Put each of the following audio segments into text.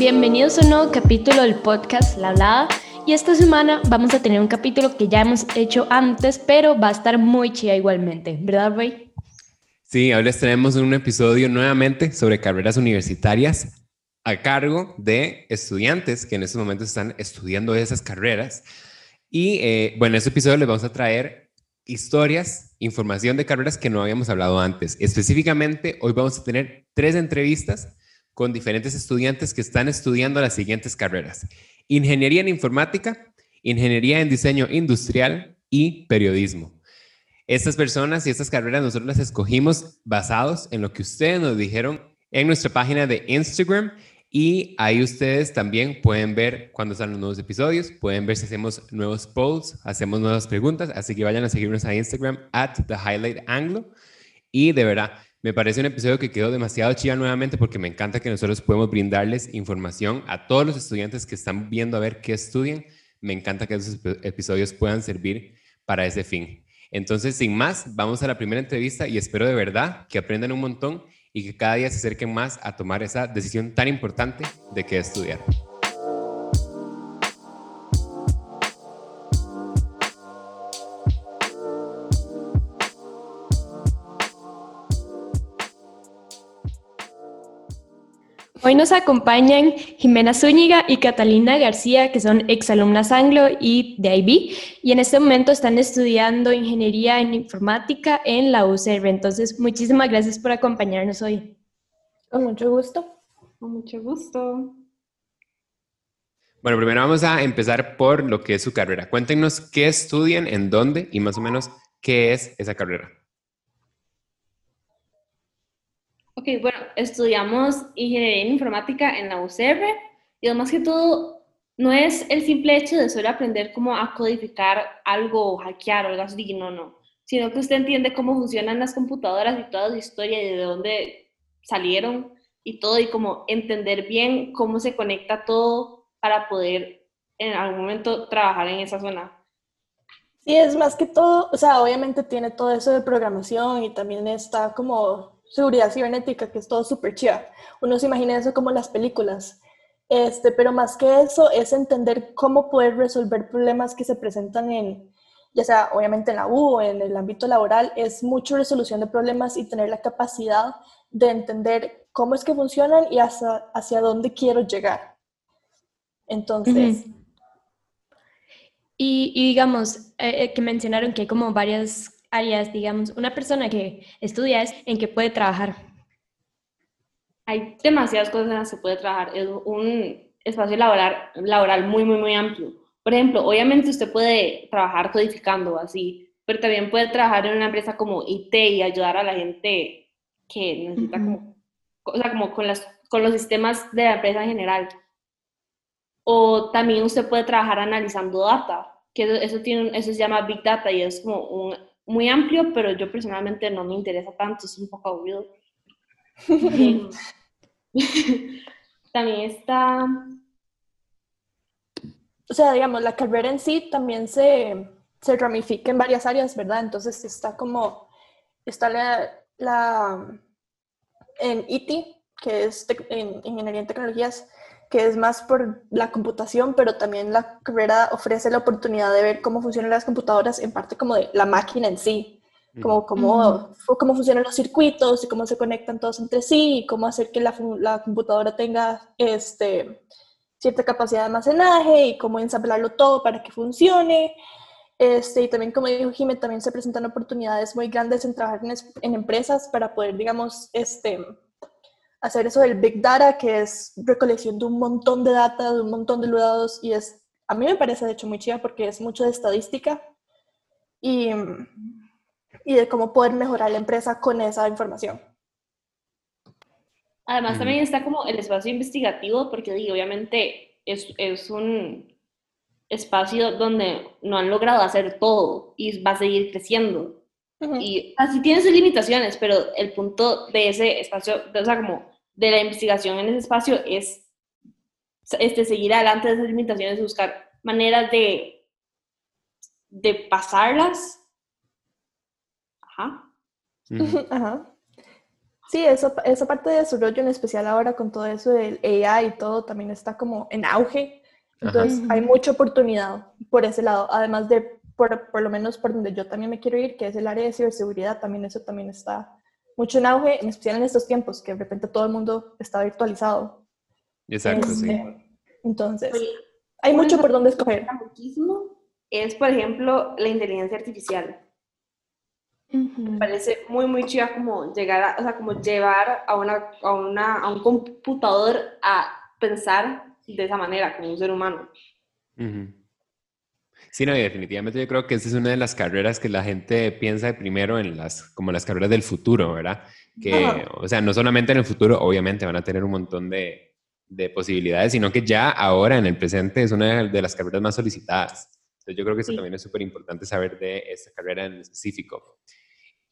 Bienvenidos a un nuevo capítulo del podcast La Hablada. Y esta semana vamos a tener un capítulo que ya hemos hecho antes, pero va a estar muy chida igualmente, ¿verdad, Ray? Sí, ahora les tenemos un episodio nuevamente sobre carreras universitarias a cargo de estudiantes que en estos momentos están estudiando esas carreras. Y eh, bueno, en este episodio les vamos a traer historias, información de carreras que no habíamos hablado antes. Específicamente, hoy vamos a tener tres entrevistas con diferentes estudiantes que están estudiando las siguientes carreras. Ingeniería en informática, ingeniería en diseño industrial y periodismo. Estas personas y estas carreras nosotros las escogimos basados en lo que ustedes nos dijeron en nuestra página de Instagram y ahí ustedes también pueden ver cuando están los nuevos episodios, pueden ver si hacemos nuevos polls, hacemos nuevas preguntas, así que vayan a seguirnos a Instagram at the highlight anglo y de verdad me parece un episodio que quedó demasiado chida nuevamente porque me encanta que nosotros podemos brindarles información a todos los estudiantes que están viendo a ver qué estudian. Me encanta que esos episodios puedan servir para ese fin. Entonces, sin más, vamos a la primera entrevista y espero de verdad que aprendan un montón y que cada día se acerquen más a tomar esa decisión tan importante de qué estudiar. Hoy nos acompañan Jimena Zúñiga y Catalina García, que son exalumnas anglo y de IB, y en este momento están estudiando ingeniería en informática en la UCR. Entonces, muchísimas gracias por acompañarnos hoy. Con mucho gusto. Con mucho gusto. Bueno, primero vamos a empezar por lo que es su carrera. Cuéntenos qué estudian, en dónde y más o menos qué es esa carrera. Ok, bueno, estudiamos ingeniería en informática en la UCR y además que todo no es el simple hecho de solo aprender cómo a codificar algo o hackear o algo así, no, no, sino que usted entiende cómo funcionan las computadoras y toda su historia y de dónde salieron y todo y cómo entender bien cómo se conecta todo para poder en algún momento trabajar en esa zona. Sí, es más que todo, o sea, obviamente tiene todo eso de programación y también está como seguridad cibernética, que es todo súper chiva. Uno se imagina eso como las películas. Este, pero más que eso es entender cómo poder resolver problemas que se presentan en, ya sea obviamente en la U o en el ámbito laboral, es mucho resolución de problemas y tener la capacidad de entender cómo es que funcionan y hacia, hacia dónde quiero llegar. Entonces... y, digamos, eh, eh, que mencionaron que hay como varias áreas, digamos, una persona que estudia es en qué puede trabajar? Hay demasiadas cosas en las que puede trabajar. Es un espacio laboral, laboral muy, muy, muy amplio. Por ejemplo, obviamente usted puede trabajar codificando así, pero también puede trabajar en una empresa como IT y ayudar a la gente que necesita como, o sea, como con, las, con los sistemas de la empresa en general. O también usted puede trabajar analizando data, que eso, tiene, eso se llama Big Data y es como un muy amplio, pero yo personalmente no me interesa tanto, es un poco aburrido. también está... O sea, digamos, la carrera en sí también se, se ramifica en varias áreas, ¿verdad? Entonces está como, está la, la en IT, que es en Ingeniería en Tecnologías, que es más por la computación, pero también la carrera ofrece la oportunidad de ver cómo funcionan las computadoras, en parte como de la máquina en sí, como cómo, cómo funcionan los circuitos y cómo se conectan todos entre sí, y cómo hacer que la, la computadora tenga este, cierta capacidad de almacenaje y cómo ensamblarlo todo para que funcione. Este, y también, como dijo Jiménez, también se presentan oportunidades muy grandes en trabajar en, en empresas para poder, digamos, este, hacer eso del Big Data, que es recolección de un montón de data, de un montón de datos, y es, a mí me parece de hecho muy chida porque es mucho de estadística y, y de cómo poder mejorar la empresa con esa información. Además también está como el espacio investigativo, porque obviamente es, es un espacio donde no han logrado hacer todo y va a seguir creciendo. Y así tiene sus limitaciones, pero el punto de ese espacio, o sea, como de la investigación en ese espacio es este, seguir adelante de esas limitaciones, buscar maneras de, de pasarlas. Ajá. Ajá. Sí, eso, esa parte de desarrollo en especial ahora con todo eso del AI y todo también está como en auge. Entonces hay mucha oportunidad por ese lado, además de por, por, lo menos por donde yo también me quiero ir, que es el área de ciberseguridad, también eso también está mucho en auge, en especial en estos tiempos, que de repente todo el mundo está virtualizado. Exacto, sí. Este, entonces, hay mucho por donde escoger. Muchísimo es, por ejemplo, la inteligencia artificial. Me parece muy, muy chida como llegar a, o sea, como llevar a, una, a, una, a un computador a pensar de esa manera, como un ser humano. Sí, no, y definitivamente yo creo que esa es una de las carreras que la gente piensa primero en las, como las carreras del futuro, ¿verdad? Que, o sea, no solamente en el futuro, obviamente van a tener un montón de, de, posibilidades, sino que ya ahora en el presente es una de las carreras más solicitadas. Entonces yo creo que eso también es súper importante saber de esta carrera en específico.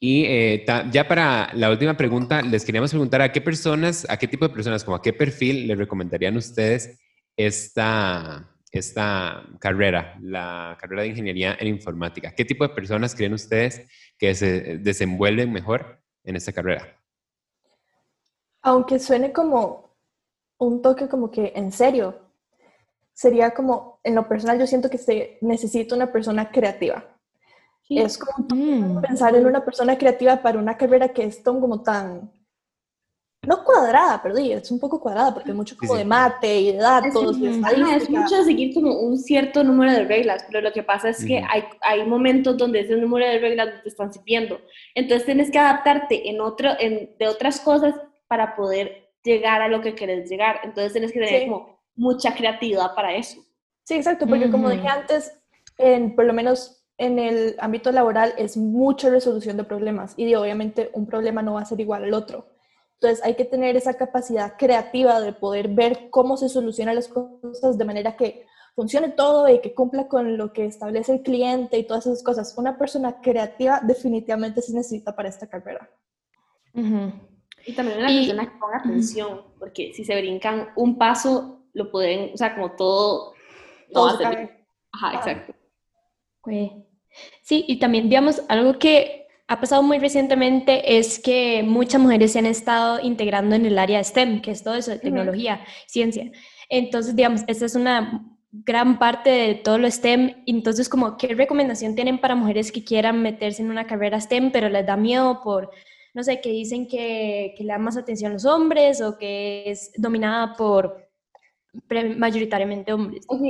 Y eh, ya para la última pregunta, les queríamos preguntar a qué personas, a qué tipo de personas, como a qué perfil les recomendarían ustedes esta, esta carrera, la carrera de ingeniería en informática. ¿Qué tipo de personas creen ustedes que se desenvuelven mejor en esta carrera? Aunque suene como un toque como que en serio, sería como, en lo personal yo siento que se necesita una persona creativa es como mm. pensar en una persona creativa para una carrera que es como tan, no cuadrada, pero es un poco cuadrada porque mucho como de mate y de datos. Es, es mucho de seguir como un cierto número de reglas, pero lo que pasa es que hay, hay momentos donde ese número de reglas te están sirviendo. Entonces tienes que adaptarte en otro, en, de otras cosas para poder llegar a lo que quieres llegar. Entonces tienes que tener como mucha creatividad para eso. Sí, exacto, porque como dije antes, en, por lo menos en el ámbito laboral es mucha resolución de problemas y obviamente un problema no va a ser igual al otro. Entonces hay que tener esa capacidad creativa de poder ver cómo se solucionan las cosas de manera que funcione todo y que cumpla con lo que establece el cliente y todas esas cosas. Una persona creativa definitivamente se necesita para esta carrera. Y también una persona que ponga atención, porque si se brincan un paso, lo pueden, o sea, como todo... todo, Ajá, exacto. Sí, y también, digamos, algo que ha pasado muy recientemente es que muchas mujeres se han estado integrando en el área STEM, que es todo eso de tecnología, ciencia. Entonces, digamos, esta es una gran parte de todo lo STEM. Entonces, como, ¿qué recomendación tienen para mujeres que quieran meterse en una carrera STEM, pero les da miedo por, no sé, que dicen que, que le dan más atención a los hombres o que es dominada por mayoritariamente hombres? Ok,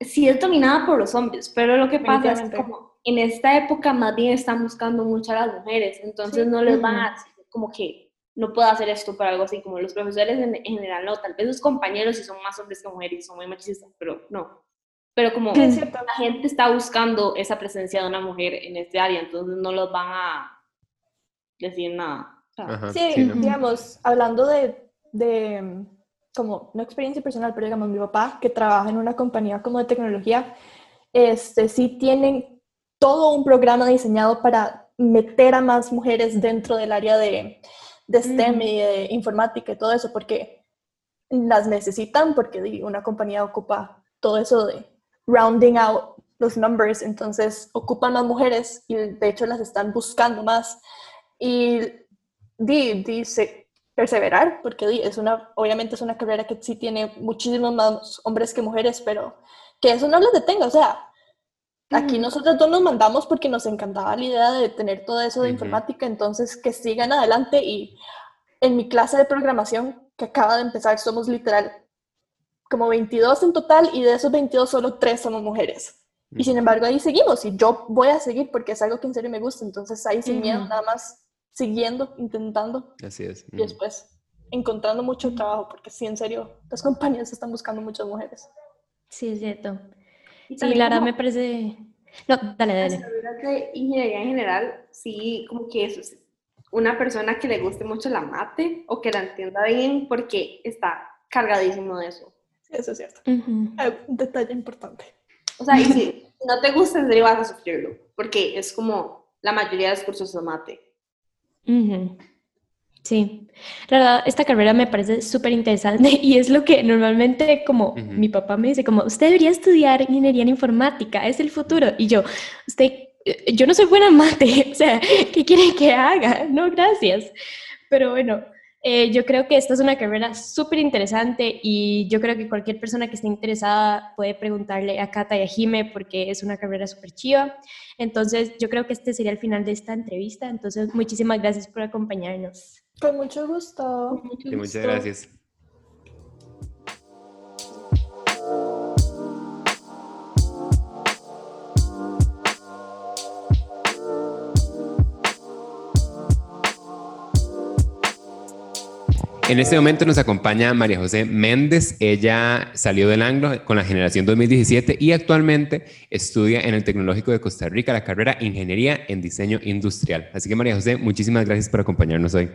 sí es dominada por los hombres, pero lo que pasa es como en esta época más bien están buscando mucho a las mujeres, entonces no les van a decir como que no puedo hacer esto para algo así, como los profesores en, general no, tal vez los compañeros si son más hombres que mujeres y son muy machistas, pero no. Pero como la gente está buscando esa presencia de una mujer en este área, entonces no los van a decir nada. sí, digamos, hablando de, de, como, no experiencia personal, pero digamos, mi papá, que trabaja en una compañía como de tecnología, este, sí tienen todo un programa diseñado para meter a más mujeres dentro del área de, de STEM y de informática y todo eso, porque las necesitan, porque una compañía ocupa todo eso de rounding out los numbers, entonces ocupan más mujeres y de hecho las están buscando más. Y dice perseverar, porque es una, obviamente es una carrera que sí tiene muchísimos más hombres que mujeres, pero que eso no les detenga, o sea, Aquí nosotros dos nos mandamos porque nos encantaba la idea de tener todo eso de informática, entonces que sigan adelante y en mi clase de programación que acaba de empezar somos literal como 22 en total y de esos 22 solo 3 somos mujeres. Y sin embargo ahí seguimos y yo voy a seguir porque es algo que en serio me gusta, entonces ahí sin miedo nada más siguiendo, intentando. Así es. Y después encontrando mucho trabajo porque sí, en serio, las compañías están buscando muchas mujeres. Sí, es cierto. Sí, la verdad me parece... No, dale, dale. De ingeniería en general, sí, como que eso es una persona que le guste mucho la mate o que la entienda bien porque está cargadísimo de eso. Sí, eso es cierto. Un detalle importante. O sea, y si no te gusta, en serio vas a sufrirlo, porque es como la mayoría de los cursos de mate. Sí, la verdad, esta carrera me parece súper interesante y es lo que normalmente como mi papá me dice, como usted debería estudiar ingeniería en informática, es el futuro. Y yo, usted, yo no soy buena en mate, o sea, ¿qué quiere que haga? No, gracias. Pero bueno, eh, yo creo que esta es una carrera súper interesante y yo creo que cualquier persona que esté interesada puede preguntarle a Cata y a Jime porque es una carrera súper chiva. Entonces, yo creo que este sería el final de esta entrevista. Entonces, muchísimas gracias por acompañarnos. Con mucho gusto. muchas gracias. En este momento nos acompaña María José Méndez. Ella salió del Anglo con la generación 2017 y actualmente estudia en el Tecnológico de Costa Rica la carrera Ingeniería en Diseño Industrial. Así que María José, muchísimas gracias por acompañarnos hoy.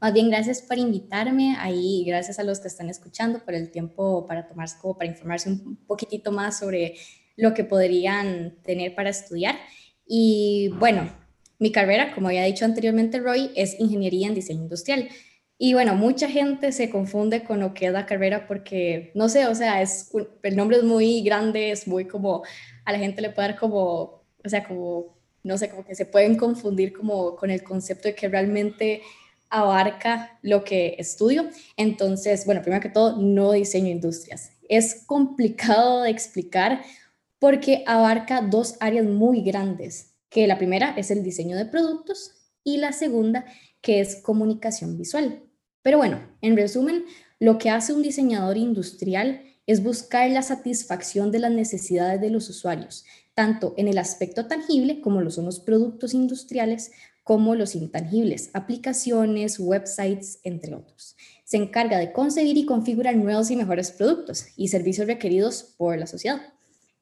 Más bien, gracias por invitarme. Ahí, gracias a los que están escuchando por el tiempo para tomarse, como para informarse un poquitito más sobre lo que podrían tener para estudiar. Y bueno, mi carrera, como había dicho anteriormente Roy, es Ingeniería en Diseño Industrial. Y bueno, mucha gente se confunde con lo que es la carrera porque, no sé, o sea, es el nombre es muy grande, es muy como, a la gente le puede dar como, o sea, como, no sé, como que se pueden confundir como con el concepto de que realmente abarca lo que estudio. Entonces, bueno, primero que todo, no diseño industrias. Es complicado de explicar porque abarca dos áreas muy grandes, que la primera es el diseño de productos y la segunda que es comunicación visual. Pero bueno, en resumen, lo que hace un diseñador industrial es buscar la satisfacción de las necesidades de los usuarios, tanto en el aspecto tangible, como lo son los productos industriales, como los intangibles, aplicaciones, websites, entre otros. Se encarga de concebir y configurar nuevos y mejores productos y servicios requeridos por la sociedad.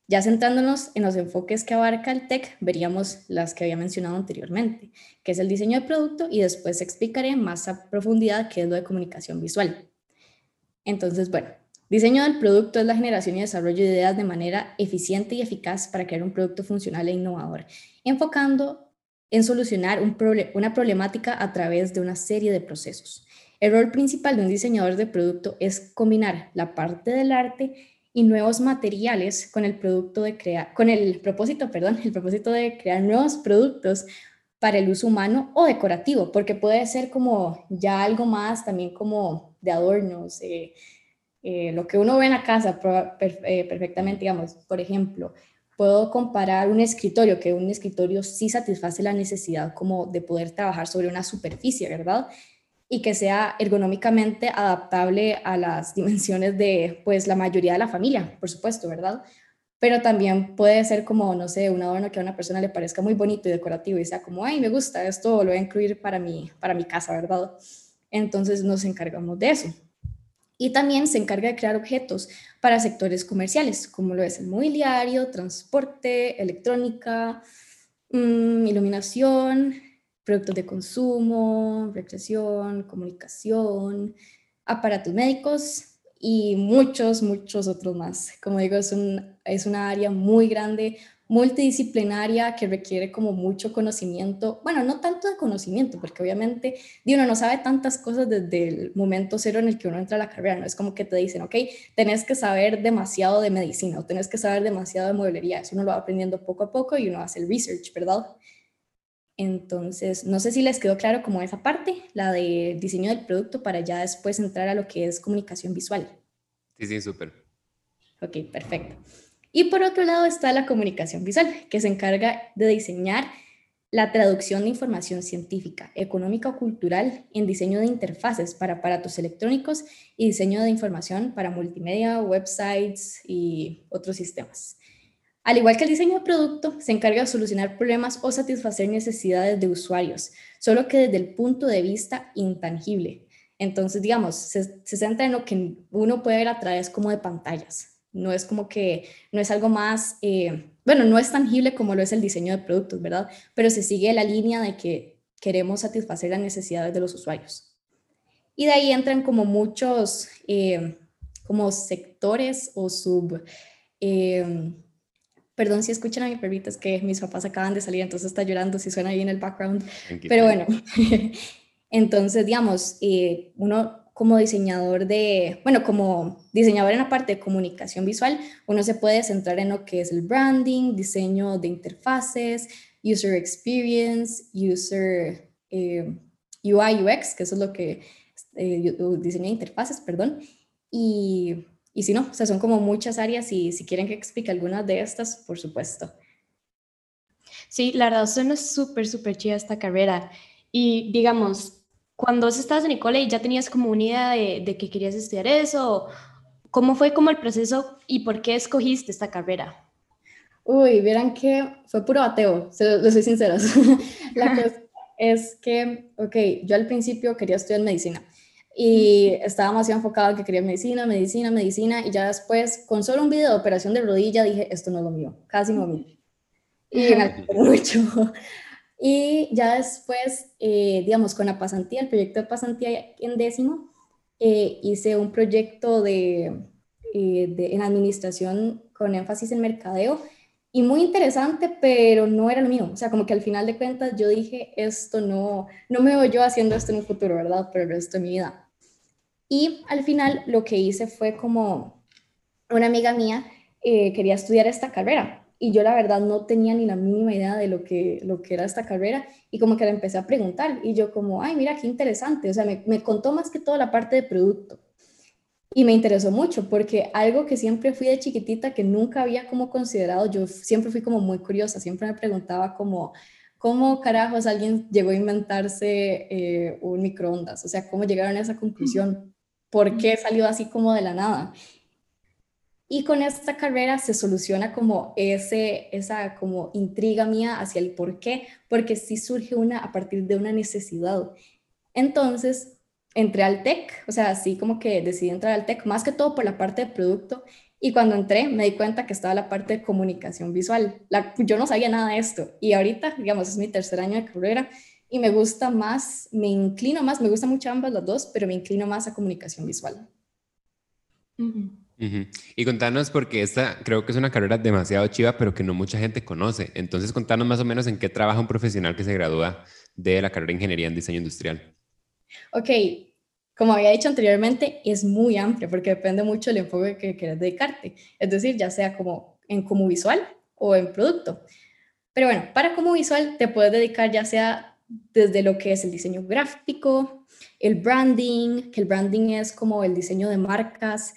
Ya centrándonos en los enfoques que abarca el TEC, veríamos las que había mencionado anteriormente, que es el diseño de producto y después explicaré más a profundidad qué es lo de comunicación visual. Entonces, bueno, diseño del producto es la generación y desarrollo de ideas de manera eficiente y eficaz para crear un producto funcional e innovador, enfocando en solucionar una problemática a través de una serie de procesos. El rol principal de un diseñador de producto es combinar la parte del arte y nuevos materiales con el producto de crear, con el propósito, perdón, el propósito de crear nuevos productos para el uso humano o decorativo, porque puede ser como ya algo más también como de adornos, eh, eh, lo que uno ve en la casa eh, perfectamente, digamos, por ejemplo, puedo comparar un escritorio, que un escritorio sí satisface la necesidad como de poder trabajar sobre una superficie, ¿verdad? y que sea ergonómicamente adaptable a las dimensiones de pues la mayoría de la familia, por supuesto, ¿verdad? Pero también puede ser como, no sé, un adorno que a una persona le parezca muy bonito y decorativo y sea como, ay, me gusta, esto lo voy a incluir para mi, para mi casa, ¿verdad? Entonces nos encargamos de eso. Y también se encarga de crear objetos para sectores comerciales, como lo es el mobiliario, transporte, electrónica, mm, iluminación, productos de consumo, recreación, comunicación, aparatos médicos y muchos, muchos otros más. Como digo, es, un, es una área muy grande, multidisciplinaria que requiere como mucho conocimiento, bueno, no tanto de conocimiento, porque obviamente uno no sabe tantas cosas desde el momento cero en el que uno entra a la carrera, no es como que te dicen, ok, tenés que saber demasiado de medicina o tenés que saber demasiado de mueblería, eso uno lo va aprendiendo poco a poco y uno hace el research, ¿verdad? Entonces, no sé si les quedó claro como esa parte, la de diseño del producto, para ya después entrar a lo que es comunicación visual. Sí, sí, súper. Ok, perfecto. Y por otro lado está la comunicación visual, que se encarga de diseñar la traducción de información científica, económica o cultural en diseño de interfaces para aparatos electrónicos y diseño de información para multimedia, websites y otros sistemas. Al igual que el diseño de producto, se encarga de solucionar problemas o satisfacer necesidades de usuarios, solo que desde el punto de vista intangible. Entonces, digamos, se, centra en lo que uno puede ver a través como de pantallas. No es como que, no es algo más, eh, bueno, no es tangible como lo es el diseño de productos, ¿verdad? Pero se sigue la línea de que queremos satisfacer las necesidades de los usuarios. Y de ahí entran como muchos, eh, como sectores o sub... Eh, Perdón si escuchan a mi perrito, es que mis papás acaban de salir, entonces está llorando si suena ahí en el background. Pero bueno, entonces, digamos, eh, uno como diseñador de, bueno, como diseñador en la parte de comunicación visual, uno se puede centrar en lo que es el branding, diseño de interfaces, user experience, user, eh, UI, UX, que eso es lo que eh, diseño de interfaces, perdón. Y, y si no, o sea, son como muchas áreas y si quieren que explique algunas de estas, por supuesto. Sí, la verdad suena súper, súper chida esta carrera. Y digamos, cuando vos estabas en el cole ya tenías como una idea de, de que querías estudiar eso, ¿cómo fue como el proceso y por qué escogiste esta carrera? Uy, vieran que fue puro bateo, lo soy sincera. la cosa es que, ok, yo al principio quería estudiar medicina y estaba más enfocado en que quería medicina, medicina, medicina y ya después con solo un video de operación de rodilla dije, esto no es lo mío, casi no mío. Y me mucho. Y ya después, eh, digamos, con la pasantía, el proyecto de pasantía en décimo, eh, hice un proyecto de, eh, de, en administración con énfasis en mercadeo y muy interesante, pero no era lo mío. O sea, como que al final de cuentas yo dije, esto no, no me veo yo haciendo esto en un futuro, ¿verdad? Por el resto de mi vida. Y al final lo que hice fue como una amiga mía eh, quería estudiar esta carrera y yo la verdad no tenía ni la mínima idea de lo que, lo que era esta carrera y como que la empecé a preguntar y yo como, ay, mira, qué interesante. O sea, me, me contó más que todo la parte de producto. Y me interesó mucho porque algo que siempre fui de chiquitita, que nunca había como considerado, yo siempre fui como muy curiosa, siempre me preguntaba como, ¿cómo carajos alguien llegó a inventarse eh, un microondas? O sea, ¿cómo llegaron a esa conclusión? ¿Por qué salió así como de la nada? Y con esta carrera se soluciona como ese, esa como intriga mía hacia el por qué, porque sí surge una a partir de una necesidad. Entonces, entré al TEC, o sea, así como que decidí entrar al TEC, más que todo por la parte de producto. Y cuando entré me di cuenta que estaba la parte de comunicación visual. yo no sabía nada de esto. Y ahorita, digamos, es mi tercer año de carrera y me gusta más, me inclino más, me gustan mucho ambas las dos, pero me inclino más a comunicación visual. Y contanos, porque esta creo que es una carrera demasiado chiva, pero que no mucha gente conoce. Entonces, contanos más o menos en qué trabaja un profesional que se gradúa de la carrera de Ingeniería en Diseño Industrial. Ok, como había dicho anteriormente, es muy amplio porque depende mucho del enfoque que quieras dedicarte. Es decir, ya sea como en como visual o en producto. Pero bueno, para como visual te puedes dedicar ya sea desde lo que es el diseño gráfico, el branding, que el branding es como el diseño de marcas,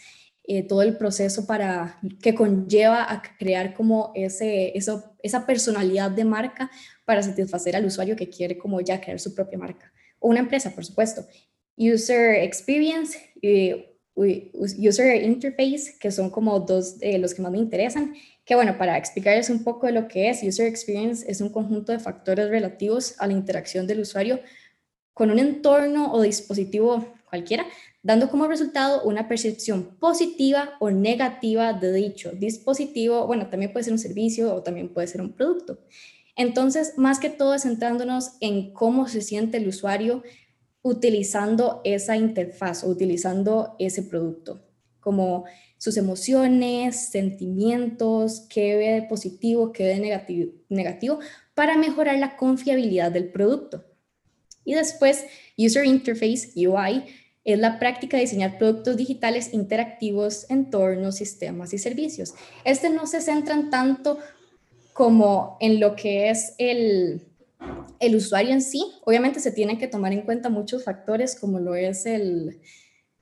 eh, todo el proceso para que conlleva a crear como ese, eso, esa personalidad de marca para satisfacer al usuario que quiere como ya crear su propia marca una empresa, por supuesto. User Experience y User Interface, que son como dos de los que más me interesan, que bueno, para explicarles un poco de lo que es, User Experience es un conjunto de factores relativos a la interacción del usuario con un entorno o dispositivo cualquiera, dando como resultado una percepción positiva o negativa de dicho dispositivo. Bueno, también puede ser un servicio o también puede ser un producto. Entonces, más que todo, centrándonos en cómo se siente el usuario utilizando esa interfaz utilizando ese producto, como sus emociones, sentimientos, qué ve de positivo, qué ve de negativo, para mejorar la confiabilidad del producto. Y después, User Interface, UI, es la práctica de diseñar productos digitales interactivos, entornos, sistemas y servicios. Este no se centran tanto como en lo que es el, el usuario en sí. Obviamente se tienen que tomar en cuenta muchos factores como lo es el,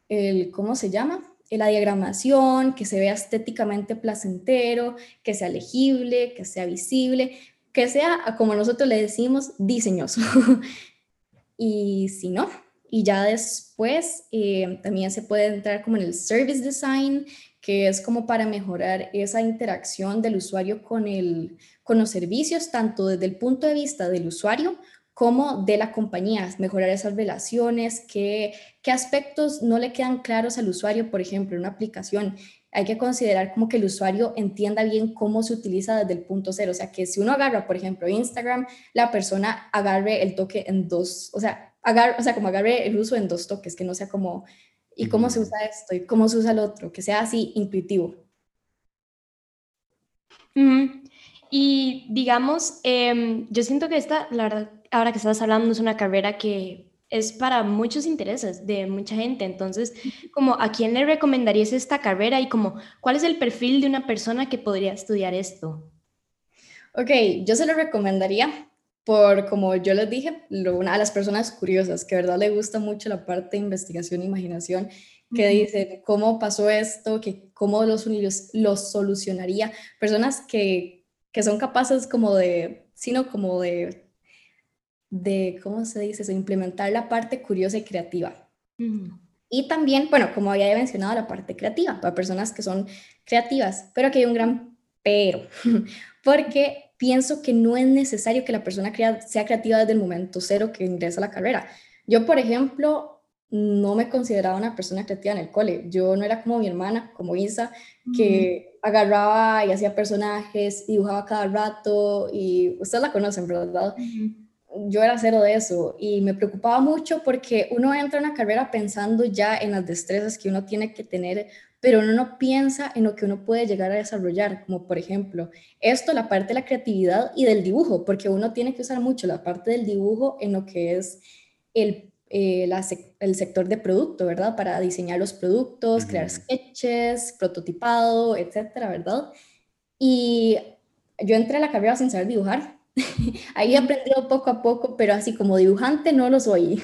el ¿cómo se llama? La diagramación, que se vea estéticamente placentero, que sea legible, que sea visible, que sea, como nosotros le decimos, diseñoso. y si no, y ya después eh, también se puede entrar como en el service design, que es como para mejorar esa interacción del usuario con, el, con los servicios, tanto desde el punto de vista del usuario como de la compañía, mejorar esas relaciones, qué, qué aspectos no le quedan claros al usuario, por ejemplo, en una aplicación. Hay que considerar como que el usuario entienda bien cómo se utiliza desde el punto cero. O sea, que si uno agarra, por ejemplo, Instagram, la persona agarre el toque en dos, o sea, agarre, o sea, como agarre el uso en dos toques, que no sea como y cómo se usa esto y cómo se usa el otro, que sea así intuitivo. Y digamos, em, yo siento que esta, la verdad, ahora que estás hablando, es una carrera que es para muchos intereses de mucha gente. Entonces, como a quién le recomendarías esta carrera y como cuál es el perfil de una persona que podría estudiar esto? Ok, yo se lo recomendaría por, como yo les dije, una de las personas curiosas, que verdad le gusta mucho la parte de investigación e imaginación, que dicen cómo pasó esto, que cómo los, los solucionaría. Personas que, que son capaces como de, sino como de, de, ¿cómo se dice eso? Implementar la parte curiosa y creativa. Y también, bueno, como había mencionado, la parte creativa, para personas que son creativas, pero que hay un gran pero, porque pienso que no es necesario que la persona sea creativa desde el momento cero que ingresa a la carrera. Yo, por ejemplo, no me consideraba una persona creativa en el cole. Yo no era como mi hermana, como Isa, que agarraba y hacía personajes, dibujaba cada rato y ustedes la conocen, ¿verdad? Yo era cero de eso y me preocupaba mucho porque uno entra en una carrera pensando ya en las destrezas que uno tiene que tener pero uno no piensa en lo que uno puede llegar a desarrollar, como por ejemplo, esto, la parte de la creatividad y del dibujo, porque uno tiene que usar mucho la parte del dibujo en lo que es el, eh, el sector de producto, ¿verdad? Para diseñar los productos, crear sketches, prototipado, etcétera, ¿verdad? Y yo entré a la carrera sin saber dibujar. Ahí he aprendido poco a poco, pero así como dibujante no lo soy.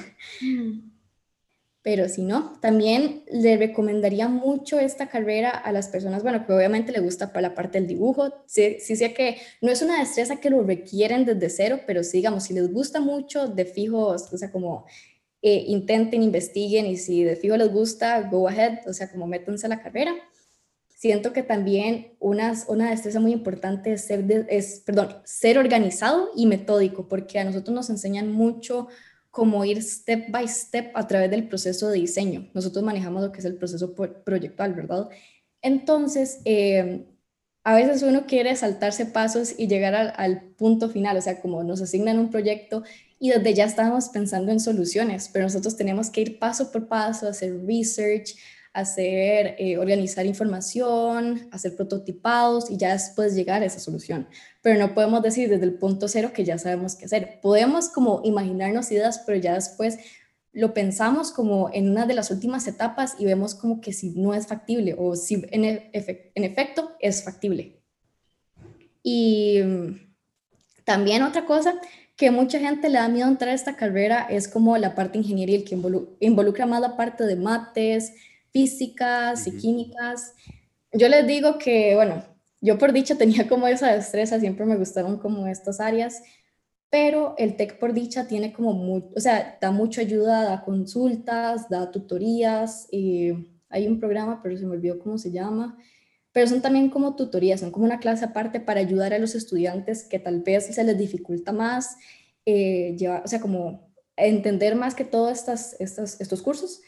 Pero si no, también le recomendaría mucho esta carrera a las personas, bueno, que obviamente le gusta para la parte del dibujo. Sí, sí sé que no es una destreza que lo requieren desde cero, pero sí, digamos, si les gusta mucho, de fijo, o sea, como eh, intenten, investiguen y si de fijo les gusta, go ahead, o sea, como métanse a la carrera. Siento que también una, una destreza muy importante es ser, es, perdón, ser organizado y metódico, porque a nosotros nos enseñan mucho como ir step by step a través del proceso de diseño. Nosotros manejamos lo que es el proceso proyectual, ¿verdad? Entonces, eh, a veces uno quiere saltarse pasos y llegar al, al, punto final, o sea, como nos asignan un proyecto y desde ya estamos pensando en soluciones, pero nosotros tenemos que ir paso por paso, hacer research, hacer, eh, organizar información, hacer prototipados y ya después llegar a esa solución. Pero no podemos decir desde el punto cero que ya sabemos qué hacer. Podemos como imaginarnos ideas, pero ya después lo pensamos como en una de las últimas etapas y vemos como que si no es factible o si en, efecto es factible. Y mm, también otra cosa que mucha gente le da miedo entrar a esta carrera es como la parte ingenieril, que involucra más la parte de mates, físicas y químicas. Yo les digo que, bueno, yo por dicha tenía como esa destreza, siempre me gustaron como estas áreas, pero el TEC por dicha tiene como, mucho, o sea, da mucha ayuda, da consultas, da tutorías, y hay un programa, pero se me olvidó cómo se llama, pero son también como tutorías, son como una clase aparte para ayudar a los estudiantes que tal vez se les dificulta más, eh, llevar, o sea, como entender más que todos estas, estas, estos cursos,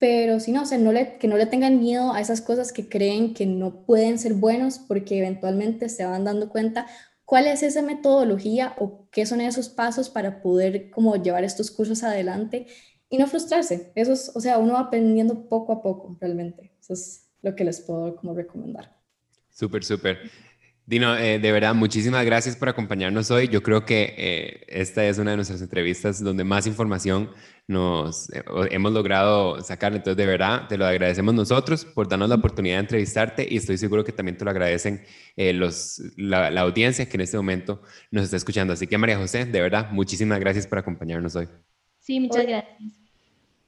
pero si no, o sea, no le, que no le tengan miedo a esas cosas que creen que no pueden ser buenos porque eventualmente se van dando cuenta cuál es esa metodología o qué son esos pasos para poder como llevar estos cursos adelante y no frustrarse. Eso es, o sea, uno va aprendiendo poco a poco realmente. Eso es lo que les puedo como recomendar. Súper, súper. Dino, eh, de verdad, muchísimas gracias por acompañarnos hoy. Yo creo que eh, esta es una de nuestras entrevistas donde más información nos eh, hemos logrado sacar. Entonces, de verdad, te lo agradecemos nosotros por darnos la oportunidad de entrevistarte y estoy seguro que también te lo agradecen los, la, audiencia que en este momento nos está escuchando. Así que, María José, de verdad, muchísimas gracias por acompañarnos hoy. Sí, muchas gracias.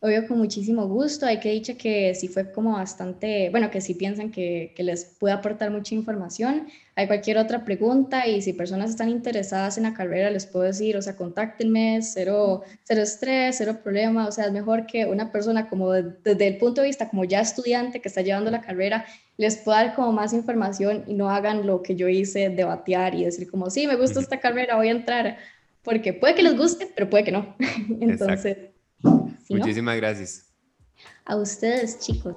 Obvio, con muchísimo gusto. Hay que dicho que sí fue como bastante, bueno, que si piensan que, que, les puede aportar mucha información. Hay cualquier otra pregunta y si personas están interesadas en la carrera, les puedo decir, o sea, contáctenme, cero, cero estrés, cero problema. O sea, es mejor que una persona como desde el punto de vista como ya estudiante que está llevando la carrera, les pueda dar como más información y no hagan lo que yo hice, debatear y decir como, sí, me gusta esta carrera, voy a entrar. Porque puede que les guste, pero puede que no. Entonces... Muchísimas gracias. A ustedes, chicos.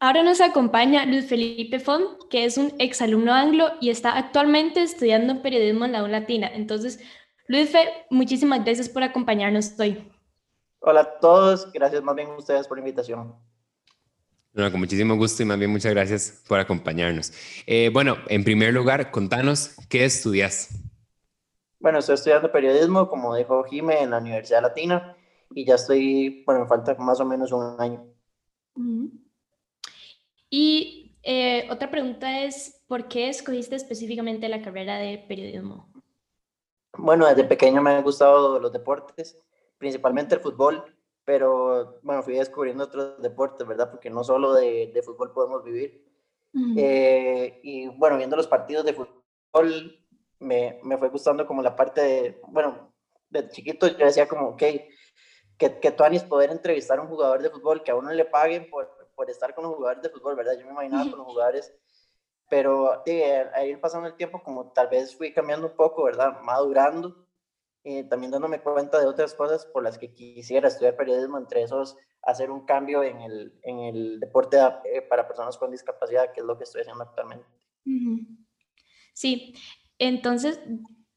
Ahora nos acompaña Luis Felipe Font, que es un exalumno anglo y está actualmente estudiando periodismo en la U Latina. Entonces, Luis, muchísimas gracias por acompañarnos hoy. Hola a todos, gracias más bien a ustedes por la invitación. con muchísimo gusto y más bien muchas gracias por acompañarnos. Eh, bueno, en primer lugar, contanos, ¿qué estudias? Bueno, estoy estudiando periodismo, como dijo Jime, en la Universidad Latina y ya estoy, bueno, me falta más o menos un año. Y eh, otra pregunta es, ¿por qué escogiste específicamente la carrera de periodismo? Bueno, desde pequeño me han gustado los deportes, principalmente el fútbol, pero bueno, fui descubriendo otros deportes, ¿verdad? Porque no solo de, de fútbol podemos vivir. Eh, y bueno, viendo los partidos de fútbol, me, me, fue gustando como la parte de, bueno, de chiquito yo decía como, ok, que, que Tuanis poder entrevistar a un jugador de fútbol, que a uno le paguen por, por estar con los jugadores de fútbol, ¿verdad? Yo me imaginaba con los jugadores, pero eh, a ir pasando el tiempo, como tal vez fui cambiando un poco, ¿verdad? Madurando, y también dándome cuenta de otras cosas por las que quisiera estudiar periodismo, entre esos hacer un cambio en el, en el deporte eh, para personas con discapacidad, que es lo que estoy haciendo actualmente. Sí, entonces,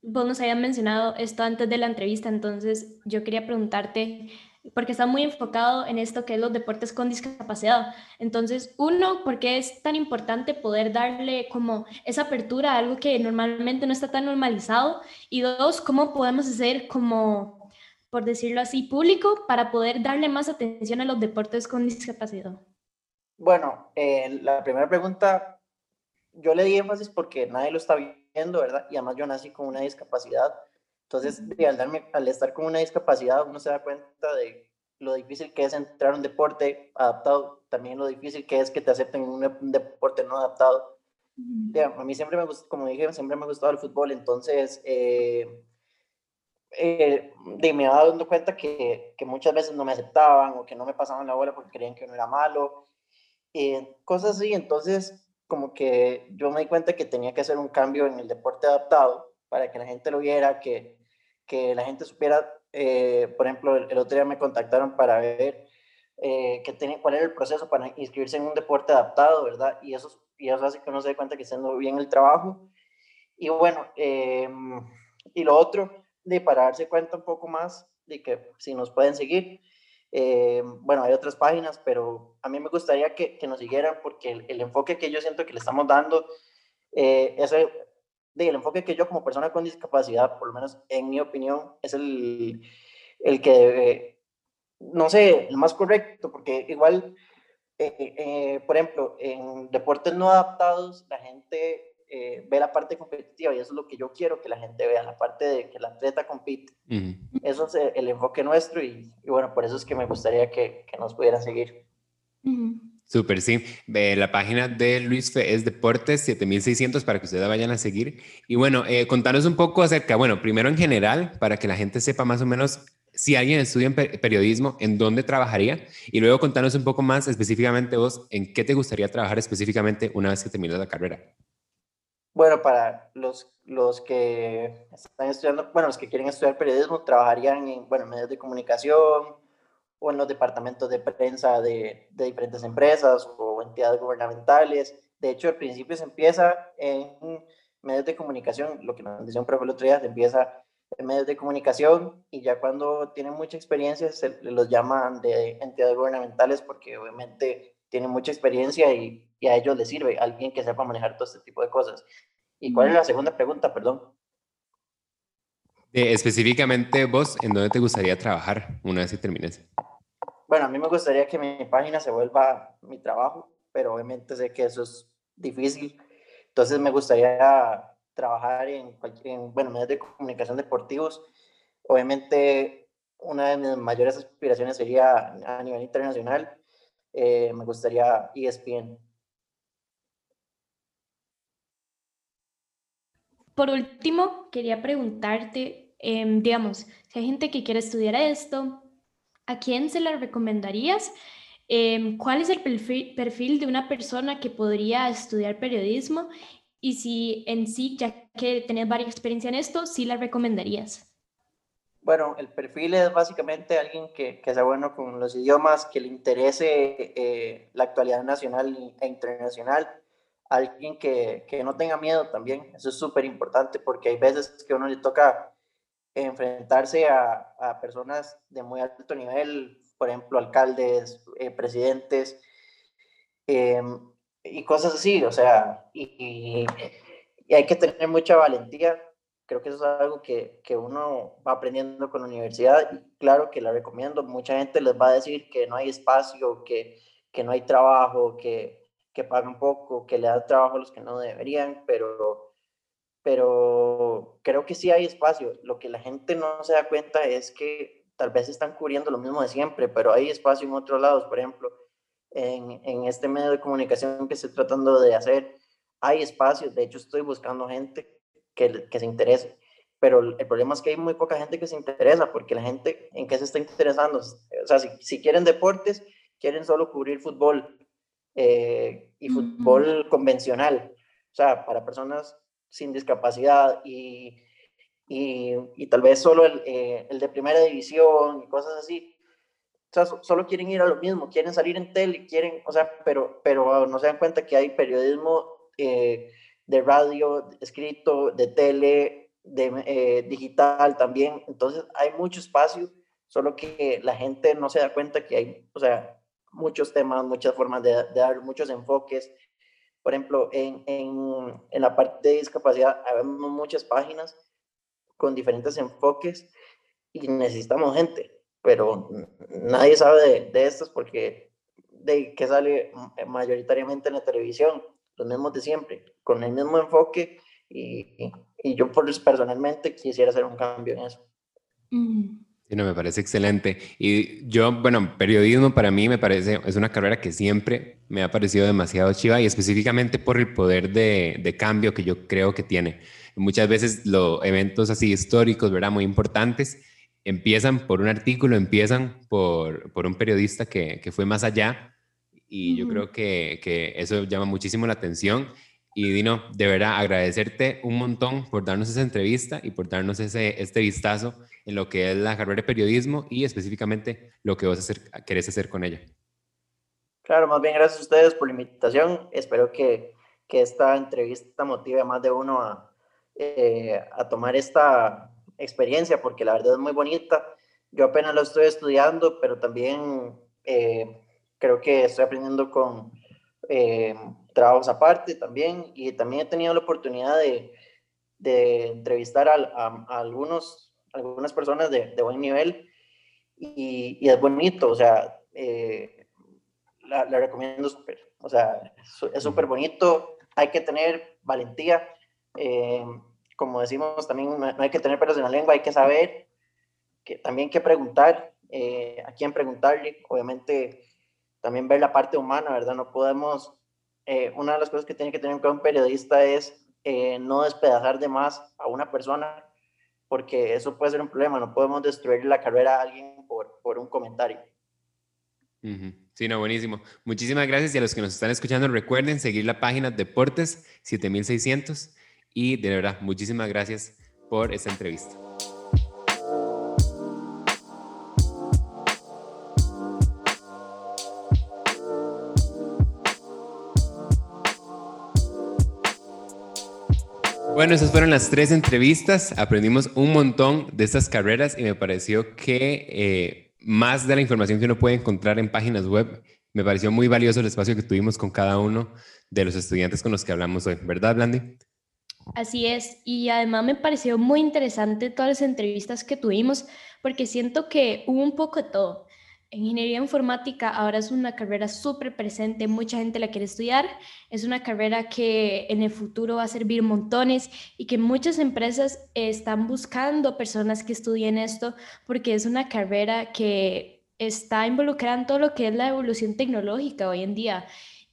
vos nos habías mencionado esto antes de la entrevista, entonces yo quería preguntarte, porque está muy enfocado en esto que es los deportes con discapacidad. Entonces, uno, ¿por qué es tan importante poder darle como esa apertura a algo que normalmente no está tan normalizado? Y dos, ¿cómo podemos hacer como, por decirlo así, público para poder darle más atención a los deportes con discapacidad? Bueno, eh, la primera pregunta, yo le di énfasis porque nadie lo está viendo ¿verdad? Y además yo nací con una discapacidad. Entonces, al, al estar con una discapacidad, uno se da cuenta de lo difícil que es entrar a un deporte adaptado, también lo difícil que es que te acepten en un, deporte no adaptado. a mí siempre me gusta, como dije, siempre me ha gustado el fútbol, entonces eh, eh, de, me daba dando cuenta que, que, muchas veces no me aceptaban o que no me pasaban la bola porque creían que no era malo, eh, cosas así, entonces como que yo me di cuenta que tenía que hacer un cambio en el deporte adaptado para que la gente lo viera, que, que la gente supiera, eh, por ejemplo, el, otro día me contactaron para ver eh, que cuál era el proceso para inscribirse en un deporte adaptado, ¿verdad? Y eso, y eso hace que uno se dé cuenta que está haciendo bien el trabajo. Y bueno, em, y lo otro, de para darse cuenta un poco más de que si nos pueden seguir, eh, bueno, hay otras páginas, pero a mí me gustaría que, que nos siguieran porque el, enfoque que yo siento que le estamos dando eh, es el, el, enfoque que yo como persona con discapacidad, por lo menos en mi opinión, es el, el que, no sé, el más correcto, porque igual, eh, por ejemplo, en deportes no adaptados, la gente eh, ve la parte competitiva y eso es lo que yo quiero que la gente vea, la parte de que el atleta compite. Eso es el enfoque nuestro y, bueno, por eso es que me gustaría que, que nos pudieran seguir. Súper, sí. la página de Luis Fe es Deportes 7600 para que ustedes vayan a seguir. Y bueno, eh, contanos un poco acerca, bueno, primero en general, para que la gente sepa más o menos si alguien estudia periodismo, ¿en dónde trabajaría? Y luego contanos un poco más específicamente vos, ¿en qué te gustaría trabajar específicamente una vez que termines la carrera? Bueno, para los, los que están estudiando, bueno, los que quieren estudiar periodismo, trabajarían en, bueno, medios de comunicación o en los departamentos de prensa de, de diferentes empresas o entidades gubernamentales. De hecho, al principio se empieza en medios de comunicación, lo que nos decía un profe el otro día, se empieza en medios de comunicación y ya cuando tienen mucha experiencia se los llaman de entidades gubernamentales porque obviamente tienen mucha experiencia y y a ellos les sirve alguien que sepa manejar todo este tipo de cosas. ¿Y cuál es la segunda pregunta, perdón? Específicamente vos, ¿en dónde te gustaría trabajar una vez que termines? Bueno, a mí me gustaría que mi página se vuelva mi trabajo, pero obviamente sé que eso es difícil. Entonces me gustaría trabajar en, en bueno, medios de comunicación deportivos. Obviamente una de mis mayores aspiraciones sería a nivel internacional. Eh, me gustaría ESPN. Por último, quería preguntarte, em, digamos, si hay gente que quiere estudiar esto, ¿a quién se la recomendarías? Em, ¿Cuál es el perfil, de una persona que podría estudiar periodismo? Y si en sí, ya que tenés varias experiencia en esto, ¿sí la recomendarías? Bueno, el perfil es básicamente alguien que, que sea bueno con los idiomas, que le interese eh, la actualidad nacional e internacional, alguien que, que no tenga miedo también. Eso es súper importante porque hay veces que uno le toca enfrentarse a, a, personas de muy alto nivel, por ejemplo, alcaldes, eh, presidentes em, y cosas así, o sea, y, y, hay que tener mucha valentía creo que eso es algo que, que, uno va aprendiendo con la universidad y claro que la recomiendo. Mucha gente les va a decir que no hay espacio, que, que no hay trabajo, que, que pagan poco, que le dan trabajo a los que no deberían, pero, pero creo que sí hay espacio. Lo que la gente no se da cuenta es que tal vez están cubriendo lo mismo de siempre, pero hay espacio en otros lados. Por ejemplo, en, en este medio de comunicación que estoy tratando de hacer, hay espacio. De hecho, estoy buscando gente que, que se interese. Pero el problema es que hay muy poca gente que se interesa, porque la gente en qué se está interesando. O sea, si, si quieren deportes, quieren solo cubrir fútbol eh, y fútbol convencional. O sea, para personas sin discapacidad y, y, y tal vez solo el, eh, el, de primera división y cosas así. O sea, solo quieren ir a lo mismo, quieren salir en tele, quieren, o sea, pero, pero no se dan cuenta que hay periodismo eh, de radio, escrito, de tele, de eh, digital también. Entonces hay mucho espacio, solo que la gente no se da cuenta que hay, o sea, muchos temas, muchas formas de, dar muchos enfoques. Por ejemplo, en, en, en la parte de discapacidad, habemos muchas páginas con diferentes enfoques y necesitamos gente, pero nadie sabe de, de estos porque de que sale mayoritariamente en la televisión los mismos de siempre, con el mismo enfoque y, y yo por, personalmente quisiera hacer un cambio en eso. Sí, no, me parece excelente. Y yo, bueno, periodismo para mí me parece, es una carrera que siempre me ha parecido demasiado chiva y específicamente por el poder de, de cambio que yo creo que tiene. Muchas veces los eventos así históricos, ¿verdad? Muy importantes, empiezan por un artículo, empiezan por, por un periodista que, que fue más allá y yo creo que, que, eso llama muchísimo la atención. Y Dino, de verdad agradecerte un montón por darnos esa entrevista y por darnos ese, este vistazo en lo que es la carrera de periodismo y específicamente lo que vos hacer, querés hacer con ella. Claro, más bien gracias a ustedes por la invitación. Espero que, que esta entrevista motive a más de uno a, eh, a tomar esta experiencia porque la verdad es muy bonita. Yo apenas lo estoy estudiando, pero también eh, creo que estoy aprendiendo con eh, trabajos aparte también y también he tenido la oportunidad de, entrevistar a, algunos, algunas personas de, buen nivel y, es bonito, o sea, eh, la, recomiendo súper, o sea, es súper bonito, hay que tener valentía, eh, como decimos también, no hay que tener pelos en la lengua, hay que saber, que también que preguntar, eh, a quién preguntarle, obviamente también ver la parte humana, ¿verdad? No podemos, eh, una de las cosas que tiene que tener en cuenta un periodista es eh, no despedazar de más a una persona, porque eso puede ser un problema, no podemos destruir la carrera a alguien por, por un comentario. Sí, no, buenísimo. Muchísimas gracias y a los que nos están escuchando recuerden seguir la página Deportes 7600 y de verdad, muchísimas gracias por esta entrevista. Bueno, esas fueron las tres entrevistas. Aprendimos un montón de estas carreras y me pareció que eh, más de la información que uno puede encontrar en páginas web, me pareció muy valioso el espacio que tuvimos con cada uno de los estudiantes con los que hablamos hoy. ¿Verdad, Blandy? Así es, y además me pareció muy interesante todas las entrevistas que tuvimos, porque siento que hubo un poco de todo. Ingeniería informática ahora es una carrera súper presente, mucha gente la quiere estudiar, es una carrera que en el futuro va a servir montones y que muchas empresas están buscando personas que estudien esto porque es una carrera que está involucrada en todo lo que es la evolución tecnológica hoy en día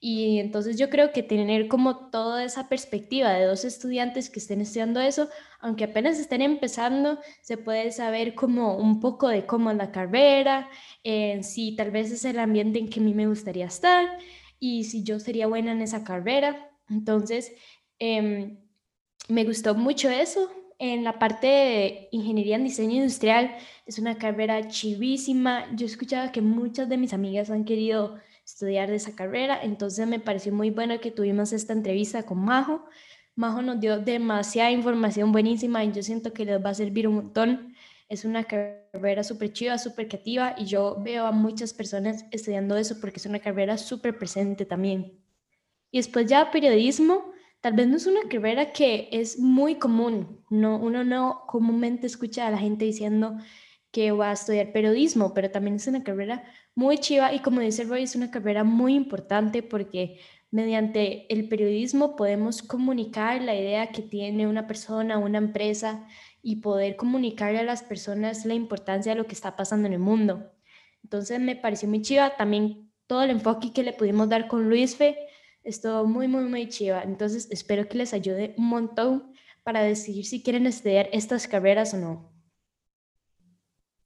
y entonces yo creo que tener como toda esa perspectiva de dos estudiantes que estén estudiando eso, aunque apenas estén empezando, se puede saber como un poco de cómo es la carrera, eh, si tal vez es el ambiente en que a mí me gustaría estar y si yo sería buena en esa carrera. Entonces, eh, me gustó mucho eso. En la parte de ingeniería en diseño industrial es una carrera chivísima. Yo he que muchas de mis amigas han querido estudiar de esa carrera. Entonces me pareció muy bueno que tuvimos esta entrevista con Majo. Majo nos dio demasiada información buenísima y yo siento que les va a servir un montón. Es una carrera súper chiva, súper creativa y yo veo a muchas personas estudiando eso porque es una carrera súper presente también. Y después ya periodismo, tal vez no es una carrera que es muy común, no, uno no comúnmente escucha a la gente diciendo que va a estudiar periodismo, pero también es una carrera muy chiva y como dice Roy, es una carrera muy importante porque mediante el periodismo podemos comunicar la idea que tiene una persona, una empresa y poder comunicarle a las personas la importancia de lo que está pasando en el mundo. Entonces me pareció muy chiva también todo el enfoque que le pudimos dar con Luis Fe, estuvo muy, muy, muy chiva. Entonces espero que les ayude un montón para decidir si quieren estudiar estas carreras o no.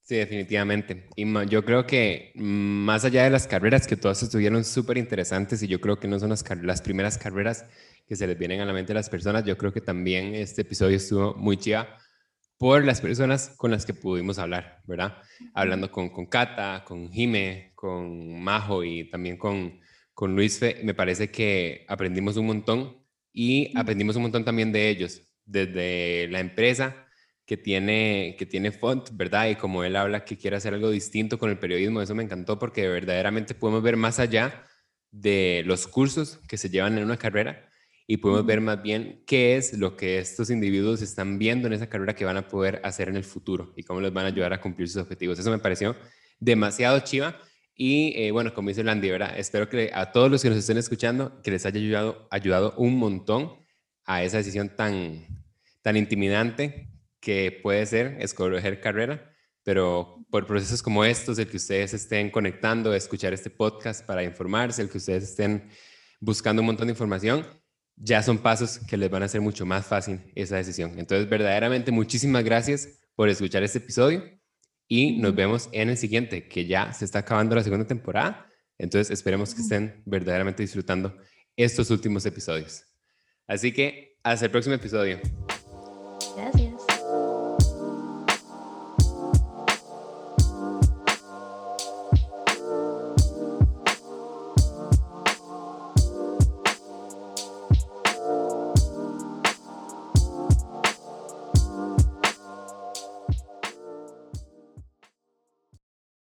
Sí, definitivamente. Y yo creo que mm, más allá de las carreras, que todas estuvieron súper interesantes y yo creo que no son las, las, primeras carreras que se les vienen a la mente a las personas, yo creo que también este episodio estuvo muy chiva por las personas con las que pudimos hablar, ¿verdad? Hablando con, con Cata, con Jime, con Majo y también con, con Luis Fe, me parece que aprendimos un montón y aprendimos un montón también de ellos, desde la empresa que tiene, que tiene font, ¿verdad? Y como él habla que quiere hacer algo distinto con el periodismo, eso me encantó porque verdaderamente podemos ver más allá de los cursos que se llevan en una carrera y podemos ver más bien qué es lo que estos individuos están viendo en esa carrera que van a poder hacer en el futuro y cómo les van a ayudar a cumplir sus objetivos. Eso me pareció demasiado chiva y eh, bueno, como dice Landy, ¿verdad? Espero que a todos los que nos estén escuchando, que les haya ayudado, ayudado un montón a esa decisión tan, tan intimidante que puede ser escoger carrera, pero por procesos como estos, el que ustedes estén conectando, escuchar este podcast para informarse, el que ustedes estén buscando un montón de información, ya son pasos que les van a hacer mucho más fácil esa decisión. Entonces, verdaderamente, muchísimas gracias por escuchar este episodio y nos vemos en el siguiente, que ya se está acabando la segunda temporada. Entonces, esperemos que estén verdaderamente disfrutando estos últimos episodios. Así que, hasta el próximo episodio.